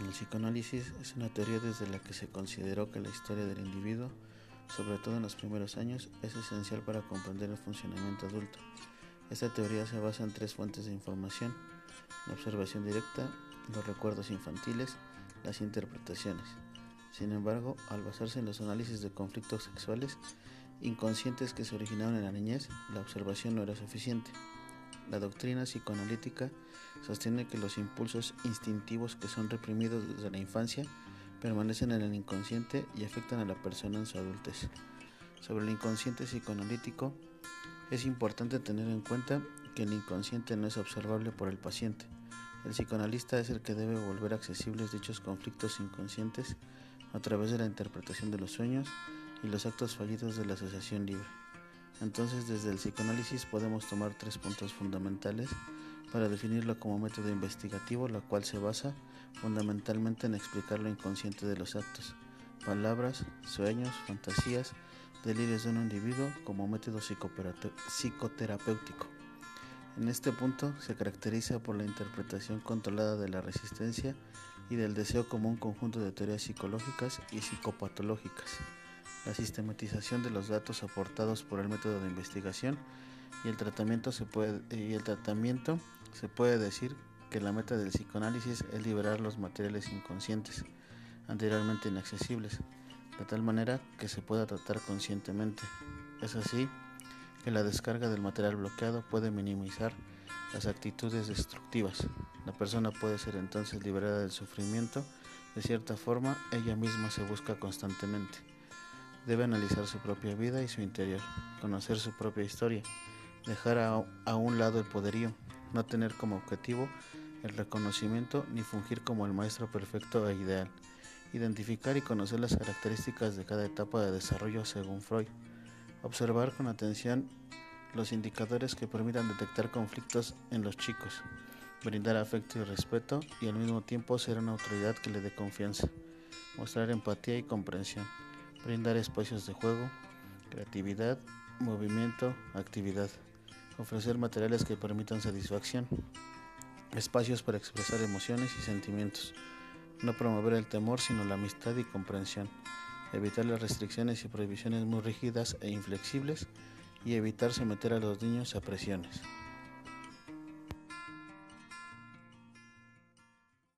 El psicoanálisis es una teoría desde la que se consideró que la historia del individuo, sobre todo en los primeros años, es esencial para comprender el funcionamiento adulto. Esta teoría se basa en tres fuentes de información, la observación directa, los recuerdos infantiles, las interpretaciones. Sin embargo, al basarse en los análisis de conflictos sexuales inconscientes que se originaron en la niñez, la observación no era suficiente. La doctrina psicoanalítica sostiene que los impulsos instintivos que son reprimidos desde la infancia permanecen en el inconsciente y afectan a la persona en su adultez. Sobre el inconsciente psicoanalítico, es importante tener en cuenta que el inconsciente no es observable por el paciente. El psicoanalista es el que debe volver accesibles dichos conflictos inconscientes a través de la interpretación de los sueños y los actos fallidos de la asociación libre. Entonces, desde el psicoanálisis podemos tomar tres puntos fundamentales para definirlo como método investigativo, la cual se basa fundamentalmente en explicar lo inconsciente de los actos, palabras, sueños, fantasías, delirios de un individuo como método psicoterapéutico. En este punto se caracteriza por la interpretación controlada de la resistencia y del deseo como un conjunto de teorías psicológicas y psicopatológicas la sistematización de los datos aportados por el método de investigación y el tratamiento se puede, y el tratamiento se puede decir que la meta del psicoanálisis es liberar los materiales inconscientes anteriormente inaccesibles, de tal manera que se pueda tratar conscientemente. Es así que la descarga del material bloqueado puede minimizar las actitudes destructivas. La persona puede ser entonces liberada del sufrimiento. De cierta forma, ella misma se busca constantemente. Debe analizar su propia vida y su interior, conocer su propia historia, dejar a, un lado el poderío, no tener como objetivo el reconocimiento ni fungir como el maestro perfecto e ideal, identificar y conocer las características de cada etapa de desarrollo según Freud, observar con atención los indicadores que permitan detectar conflictos en los chicos, brindar afecto y respeto y al mismo tiempo ser una autoridad que le dé confianza, mostrar empatía y comprensión brindar espacios de juego, creatividad, movimiento, actividad, ofrecer materiales que permitan satisfacción, espacios para expresar emociones y sentimientos, no promover el temor sino la amistad y comprensión, evitar las restricciones y prohibiciones muy rígidas e inflexibles y evitar someter a los niños a presiones.